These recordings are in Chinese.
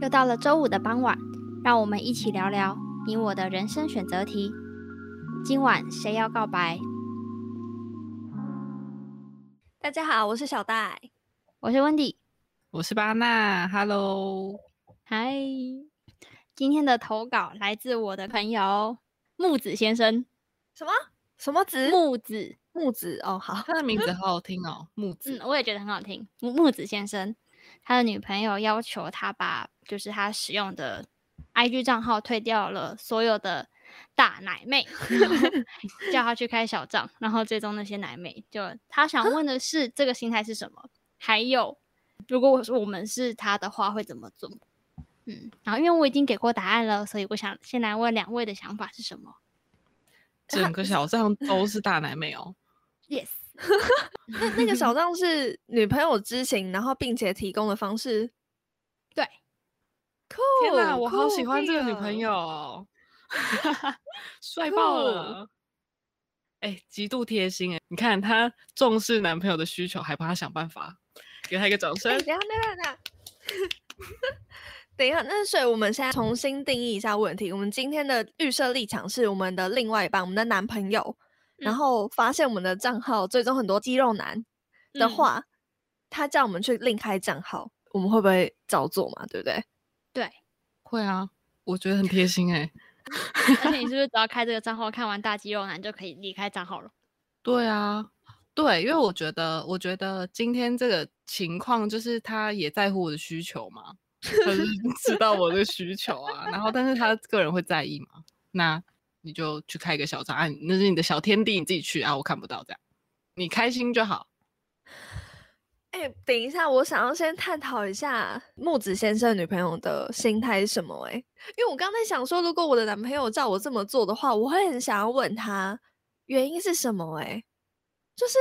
又到了周五的傍晚，让我们一起聊聊你我的人生选择题。今晚谁要告白？大家好，我是小戴，我是温迪，我是巴娜，Hello，嗨。今天的投稿来自我的朋友木子先生。什么什么子？木子木子哦，好，他的名字好好听哦，木子。嗯，我也觉得很好听。木木子先生，他的女朋友要求他把就是他使用的 IG 账号退掉了所有的大奶妹，叫他去开小账，然后追踪那些奶妹。就他想问的是，这个心态是什么？还有，如果我说我们是他的话，会怎么做？嗯，然后因为我已经给过答案了，所以我想先来问两位的想法是什么？整个小账都是大奶妹哦。Yes，那那个小账 是女朋友知情，然后并且提供的方式。对，酷！天哪，我好喜酷欢这个女朋友哦，帅爆了！哎，极度贴心哎！你看她重视男朋友的需求，还帮他想办法，给他一个掌声哎，。等一下，等一下，等一下。等一下，那所以我们现在重新定义一下问题。我们今天的预设立场是我们的另外一半，我们的男朋友，然嗯后发现我们的账号最终很多肌肉男的嗯话，他叫我们去另开账号，我们会不会照做嘛？对不对？对，会啊，我觉得很贴心哎。而且你是不是只要开这个账号，看完大肌肉男就可以离开账号了？对啊，对，因为我觉得，我觉得今天这个情况就是他也在乎我的需求嘛，他是知道我的需求啊，然后但是他个人会在意嘛，那你就去开一个小账，啊，那是你的小天地，你自己去啊，我看不到这样，你开心就好。哎、等一下，我想要先探讨一下木子先生女朋友的心态是什么、哎，因为我刚才想说，如果我的男朋友照我这么做的话，我会很想要问他原因是什么、哎，就是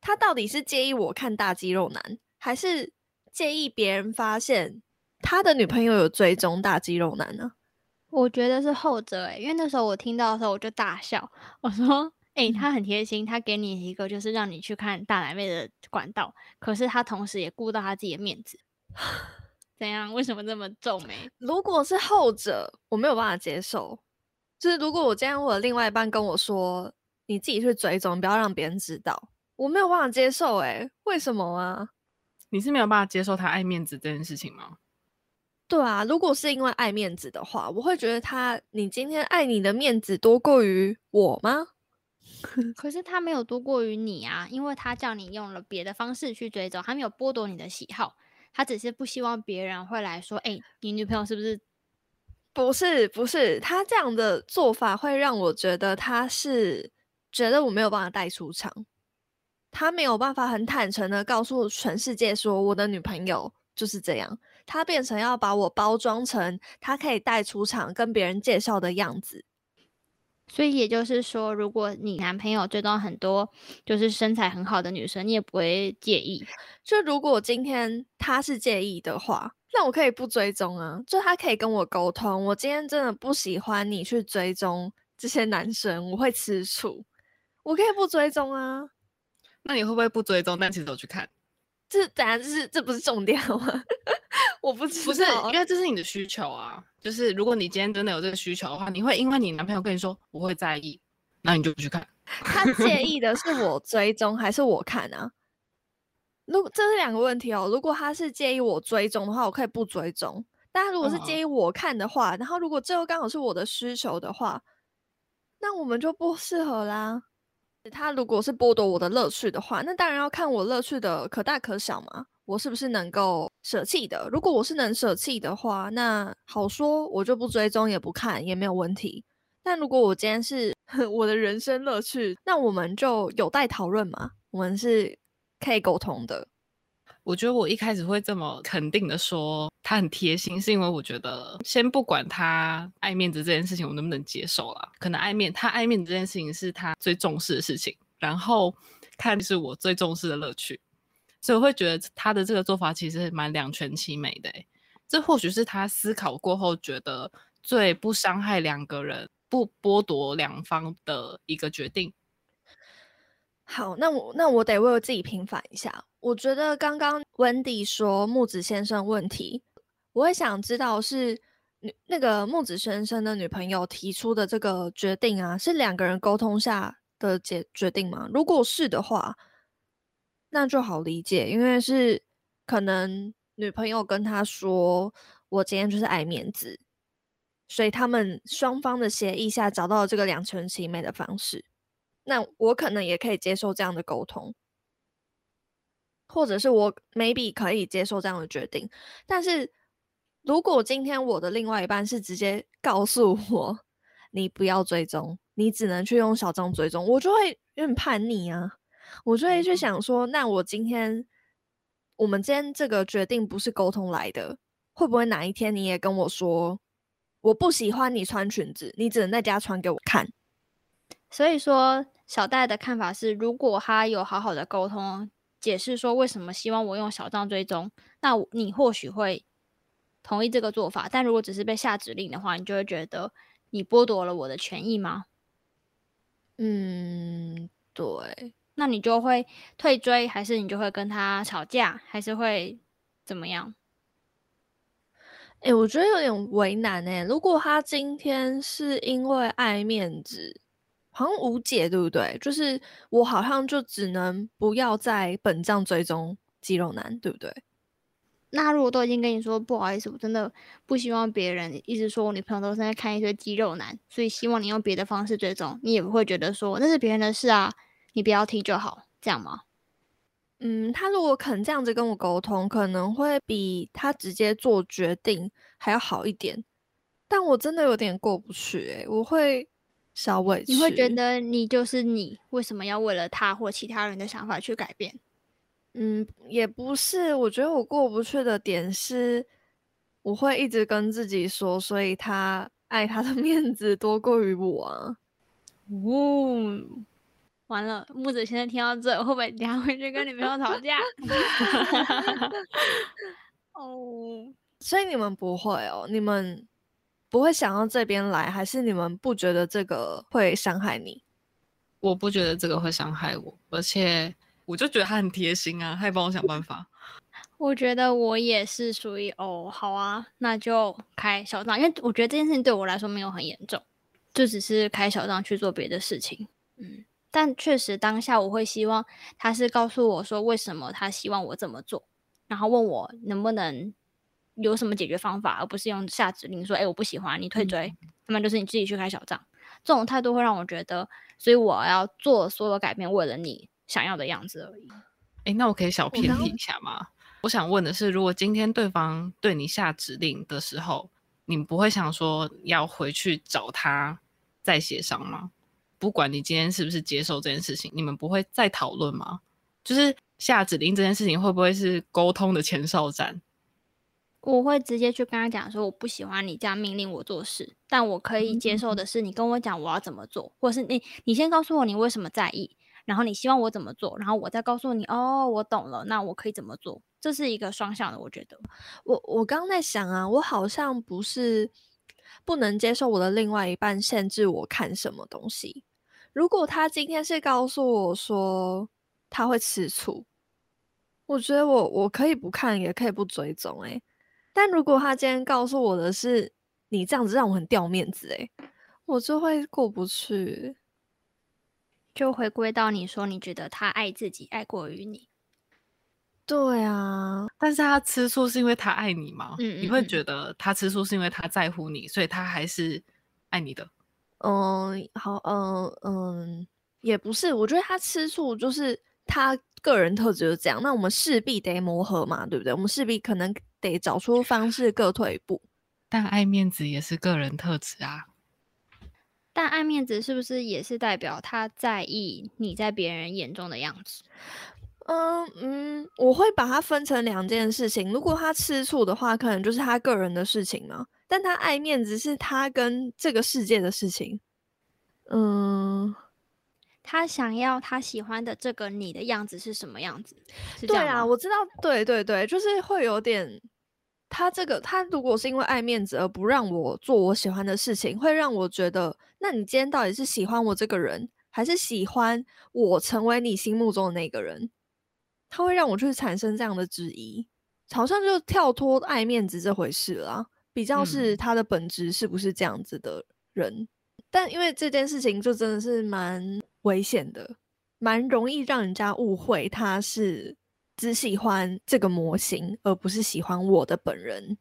他到底是介意我看大肌肉男，还是介意别人发现他的女朋友有追踪大肌肉男呢？我觉得是后者诶、因为那时候我听到的时候我就大笑，我说：“诶、他很贴心，他给你一个就是让你去看大奶妹的管道，可是他同时也顾到他自己的面子。怎样？为什么这么皱眉？如果是后者，我没有办法接受。就是如果我今天我的另外一半跟我说，你自己去追踪，不要让别人知道，我没有办法接受、欸。为什么啊？你是没有办法接受他爱面子这件事情吗？对啊，如果是因为爱面子的话，我会觉得他，你今天爱你的面子多过于我吗？可是他没有多过于你啊，因为他叫你用了别的方式去追踪，他没有剥夺你的喜好，他只是不希望别人会来说：‘诶、你女朋友是不是不是，不是，他这样的做法会让我觉得他是觉得我没有办法带出场，他没有办法很坦诚的告诉全世界说我的女朋友就是这样，他变成要把我包装成他可以带出场跟别人介绍的样子。所以也就是说，如果你男朋友追踪很多就是身材很好的女生，你也不会介意。就如果今天他是介意的话，那我可以不追踪啊，就他可以跟我沟通，我今天真的不喜欢你去追踪这些男生，我会吃醋，我可以不追踪啊。那你会不会不追踪，但其实我去看？这当然这是这不是重点好吗？我不知道，不是，因为这是你的需求啊。就是如果你今天真的有这个需求的话，你会因为你男朋友跟你说我会在意，那你就不去看。他介意的是我追踪还是我看啊？如果这是两个问题哦。如果他是介意我追踪的话，我可以不追踪；但他如果是嗯介意我看的话，然后如果最后刚好是我的需求的话，那我们就不适合啦。他如果是剥夺我的乐趣的话，那当然要看我乐趣的可大可小嘛。我是不是能够舍弃的？如果我是能舍弃的话，那好说，我就不追踪也不看也没有问题。但如果我今天是 我的人生乐趣，那我们就有待讨论嘛。我们是可以沟通的。我觉得我一开始会这么肯定的说他很贴心，是因为我觉得先不管他爱面子这件事情我能不能接受啦，可能爱面他爱面子这件事情是他最重视的事情，然后看是我最重视的乐趣，所以我会觉得他的这个做法其实蛮两全其美的欸。这或许是他思考过后觉得最不伤害两个人、不剥夺两方的一个决定。好，那我那我得为我自己平反一下。我觉得刚刚温迪说木子先生问题，我会想知道是那个木子先生的女朋友提出的这个决定啊，是两个人沟通下的决决定吗？如果是的话，那就好理解，因为是可能女朋友跟他说，我今天就是爱面子，所以他们双方的协议下找到了这个两全其美的方式。那我可能也可以接受这样的沟通，或者是我 maybe 可以接受这样的决定。但是如果今天我的另外一半是直接告诉我，你不要追踪，你只能去用小张追踪，我就会有点叛逆啊，我就会去想说，那我今天我们今天这个决定不是沟通来的，会不会哪一天你也跟我说，我不喜欢你穿裙子，你只能在家穿给我看？所以说。小戴的看法是，如果他有好好的沟通，解释说为什么希望我用小账追踪，那你或许会同意这个做法。但如果只是被下指令的话，你就会觉得你剥夺了我的权益吗？嗯，对。那你就会退追，还是你就会跟他吵架，还是会怎么样？哎，我觉得有点为难哎。如果他今天是因为爱面子。好像无解，对不对？就是我好像就只能不要在本账追踪肌肉男，对不对？那如果都已经跟你说不好意思，我真的不希望别人一直说我女朋友都是在看一堆肌肉男，所以希望你用别的方式追踪，你也不会觉得说那是别人的事啊，你不要踢就好，这样吗？嗯，他如果肯这样子跟我沟通，可能会比他直接做决定还要好一点。但我真的有点过不去，诶，我会。稍微，你会觉得你就是你，为什么要为了他或其他人的想法去改变？嗯，也不是，我觉得我过不去的点是，我会一直跟自己说，所以他爱他的 面子多过于我啊。哦，完了，木子现在听到这，会不会等下回去跟女朋友吵架？哦，所以你们不会哦，你们。不会想到这边来，还是你们不觉得这个会伤害你？我不觉得这个会伤害我，而且我就觉得他很贴心啊，他也帮我想办法。我觉得我也是属于哦，好啊，那就开小账，因为我觉得这件事情对我来说没有很严重，就只是开小账去做别的事情。嗯，但确实当下我会希望他是告诉我说为什么他希望我这么做，然后问我能不能。有什么解决方法，而不是用下指令说：“哎，我不喜欢你退追。”那么就是你自己去开小账。这种态度会让我觉得，所以我要做所有改变，为了你想要的样子而已。哎，那我可以小偏题一下吗？我想问的是，如果今天对方对你下指令的时候，你不会想说要回去找他再协商吗？不管你今天是不是接受这件事情，你们不会再讨论吗？就是下指令这件事情，会不会是沟通的前哨战？我会直接去跟他讲说，我不喜欢你这样命令我做事，但我可以接受的是，你跟我讲我要怎么做，或是你你先告诉我你为什么在意，然后你希望我怎么做，然后我再告诉你，哦，我懂了，那我可以怎么做？这是一个双向的，我觉得。我我刚在想啊，我好像不是不能接受我的另外一半限制我看什么东西。如果他今天是告诉我说他会吃醋，我觉得我我可以不看，也可以不追踪，诶。但如果他今天告诉我的是你这样子让我很掉面子，诶，我就会过不去，就回归到你说你觉得他爱自己爱过于你，对啊，但是他吃醋是因为他爱你吗？嗯，你会觉得他吃醋是因为他在乎你，所以他还是爱你的？嗯，好，嗯嗯，也不是，我觉得他吃醋就是他个人特质就是这样，那我们势必得磨合嘛，对不对？我们势必可能。得找出方式，各退一步。但爱面子也是个人特质啊。但爱面子是不是也是代表他在意你在别人眼中的样子？嗯嗯，我会把它分成两件事情。如果他吃醋的话，可能就是他个人的事情嘛。但他爱面子是他跟这个世界的事情。嗯。他想要他喜欢的这个你的样子是什么样子？对啊，我知道，对对对，就是会有点。他这个，他如果是因为爱面子而不让我做我喜欢的事情，会让我觉得，那你今天到底是喜欢我这个人，还是喜欢我成为你心目中的那个人？他会让我去产生这样的质疑。好像就跳脱爱面子这回事啦，比较是嗯他的本质是不是这样子的人。但因为这件事情就真的是蛮危险的，蛮容易让人家误会他是只喜欢这个模型，而不是喜欢我的本人。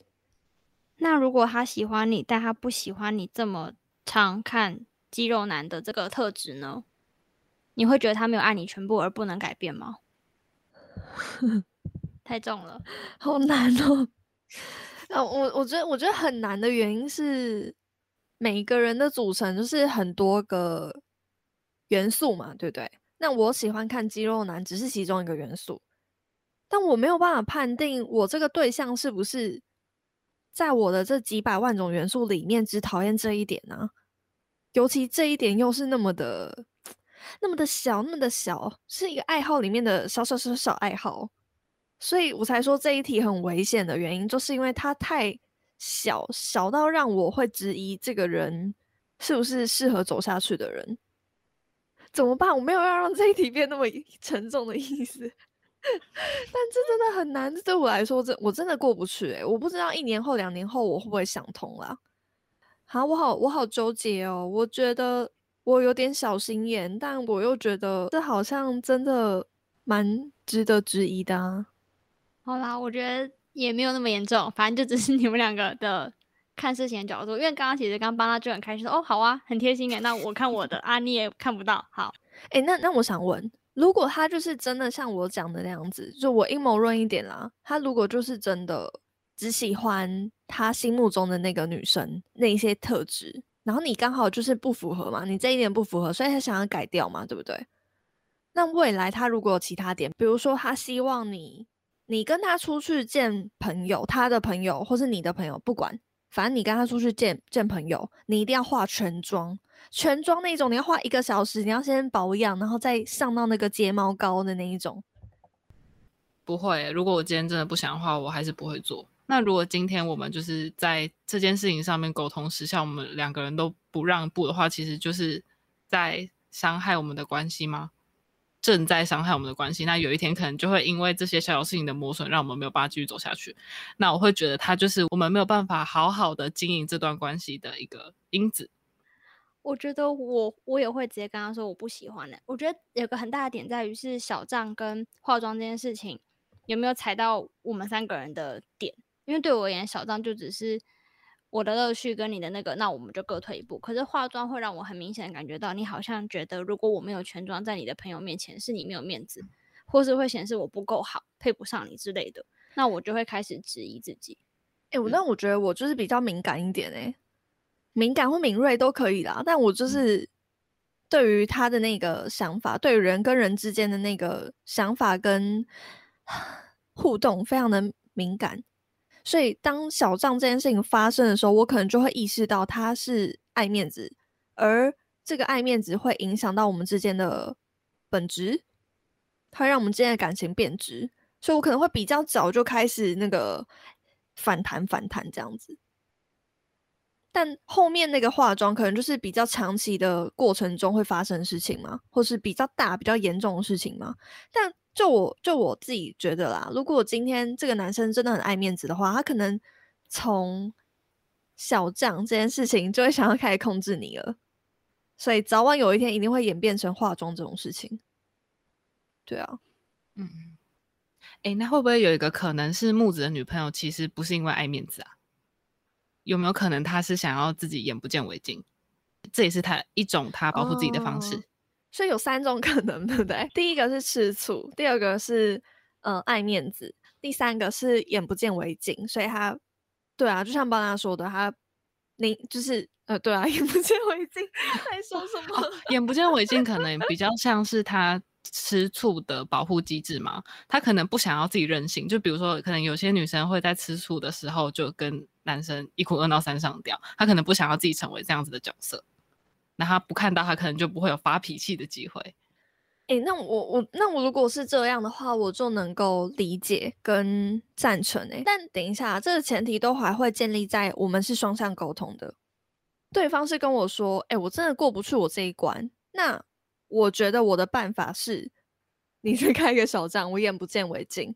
那如果他喜欢你，但他不喜欢你这么常看肌肉男的这个特质呢？你会觉得他没有爱你全部而不能改变吗？太重了。好难哦。啊，我我觉得我觉得很难的原因是每个人的组成就是很多个元素嘛，对不对？那我喜欢看肌肉男只是其中一个元素，但我没有办法判定我这个对象是不是在我的这几百万种元素里面只讨厌这一点呢、尤其这一点又是那么的那么的小，那么的小，是一个爱好里面的小小小小爱好。所以我才说这一题很危险的原因，就是因为它太小，小到让我会质疑这个人是不是适合走下去的人。怎么办？我没有要让这一题变那么沉重的意思，但这真的很难。这对我来说，这我真的过不去、欸。我不知道一年后、两年后我会不会想通啦。好，我好，我好纠结哦。我觉得我有点小心眼，但我又觉得这好像真的蛮值得质疑的啊。好啦，我觉得也没有那么严重，反正就只是你们两个的看事情的角度。因为刚刚其实刚帮他就很开心说，哦，好啊，很贴心诶。那我看我的啊，你也看不到，好，哎、那那我想问，如果他就是真的像我讲的那样子，就我阴谋论一点啦，他如果就是真的只喜欢他心目中的那个女生那一些特质，然后你刚好就是不符合嘛，你这一点不符合，所以他想要改掉嘛，对不对？那未来他如果有其他点，比如说他希望你，你跟他出去见朋友，他的朋友或是你的朋友，不管，反正你跟他出去见见朋友，你一定要化全妆，全妆那种，你要化一个小时，你要先保养，然后再上到那个睫毛膏的那一种。不会，如果我今天真的不想的话，我还是不会做。那如果今天我们就是在这件事情上面沟通时，效我们两个人都不让步的话，其实就是在伤害我们的关系吗？正在伤害我们的关系。那有一天可能就会因为这些小小事情的磨损，让我们没有办法继续走下去。那我会觉得他就是我们没有办法好好的经营这段关系的一个因子。我觉得我我也会直接跟他说我不喜欢的。我觉得有个很大的点在于是小账跟化妆这件事情有没有踩到我们三个人的点，因为对我而言，小账就只是我的乐趣跟你的那个，那我们就各退一步。可是化妆会让我很明显感觉到，你好像觉得如果我没有全妆在你的朋友面前，是你没有面子，或是会显示我不够好，配不上你之类的，那我就会开始质疑自己。哎、我那我觉得我就是比较敏感一点哎、敏感或敏锐都可以啦，但我就是对于他的那个想法，对于人跟人之间的那个想法跟 互动非常的敏感，所以当小账这件事情发生的时候，我可能就会意识到他是爱面子，而这个爱面子会影响到我们之间的本质，它让我们之间的感情变质，所以我可能会比较早就开始那个反弹反弹这样子。但后面那个化妆可能就是比较长期的过程中会发生的事情嘛，或是比较大、比较严重的事情嘛。但就我就我自己觉得啦，如果今天这个男生真的很爱面子的话，他可能从小账这件事情就会想要开始控制你了，所以早晚有一天一定会演变成化妆这种事情。对啊，嗯，哎，那会不会有一个可能是木子的女朋友其实不是因为爱面子啊？有没有可能他是想要自己眼不见为净？这也是他一种他保护自己的方式。哦所以有三种可能，对不对？第一个是吃醋，第二个是呃爱面子，第三个是眼不见为净。所以他，对啊，就像邦娜说的，他你就是呃，对啊，眼不见为净，还说什么？眼不见为净可能比较像是他吃醋的保护机制嘛，他可能不想要自己任性。就比如说，可能有些女生会在吃醋的时候就跟男生一哭二闹三上吊，他可能不想要自己成为这样子的角色。那他不看到，他可能就不会有发脾气的机会。诶，那我我那我如果是这样的话，我就能够理解跟赞成诶。但等一下，这个前提都还会建立在我们是双向沟通的，对方是跟我说，诶，我真的过不去我这一关。那我觉得我的办法是，你去开一个小账，我眼不见为净。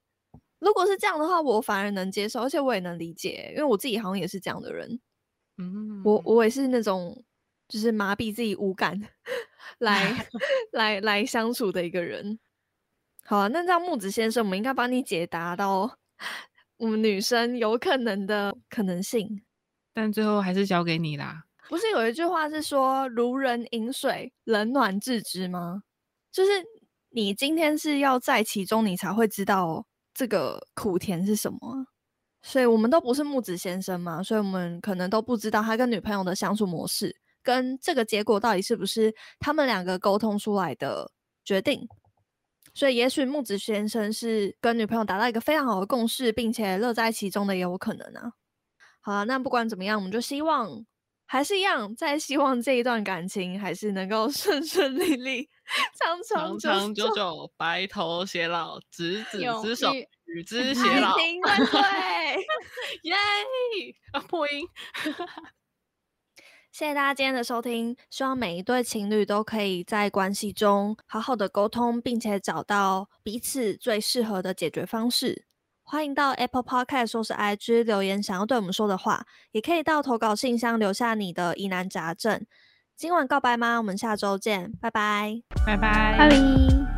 如果是这样的话，我反而能接受，而且我也能理解，因为我自己好像也是这样的人。嗯，我我也是那种就是麻痹自己五感来 来来相处的一个人。好啊，那这样木子先生，我们应该帮你解答到我们女生有可能的可能性。但最后还是交给你啦。不是有一句话是说“如人饮水，冷暖自知”吗？就是你今天是要在其中，你才会知道这个苦甜是什么。所以我们都不是木子先生嘛，所以我们可能都不知道他跟女朋友的相处模式，跟这个结果到底是不是他们两个沟通出来的决定。所以也许木子先生是跟女朋友达到一个非常好的共识，并且乐在其中的，也有可能啊。好了，那不管怎么样，我们就希望。还是一样，在希望这一段感情还是能够 顺顺利利、长长长久久、白头偕老、执 子之手、与之 偕爱老。对！耶！啊，破音。谢谢大家今天的收听，希望每一对情侣都可以在关系中好好的沟通，并且找到彼此最适合的解决方式。欢迎到 Apple Podcast 或是 IG 留言，想要对我们说的话，也可以到投稿信箱留下你的疑难杂症。今晚告白吗？我们下周见，拜拜，拜拜，拜拜。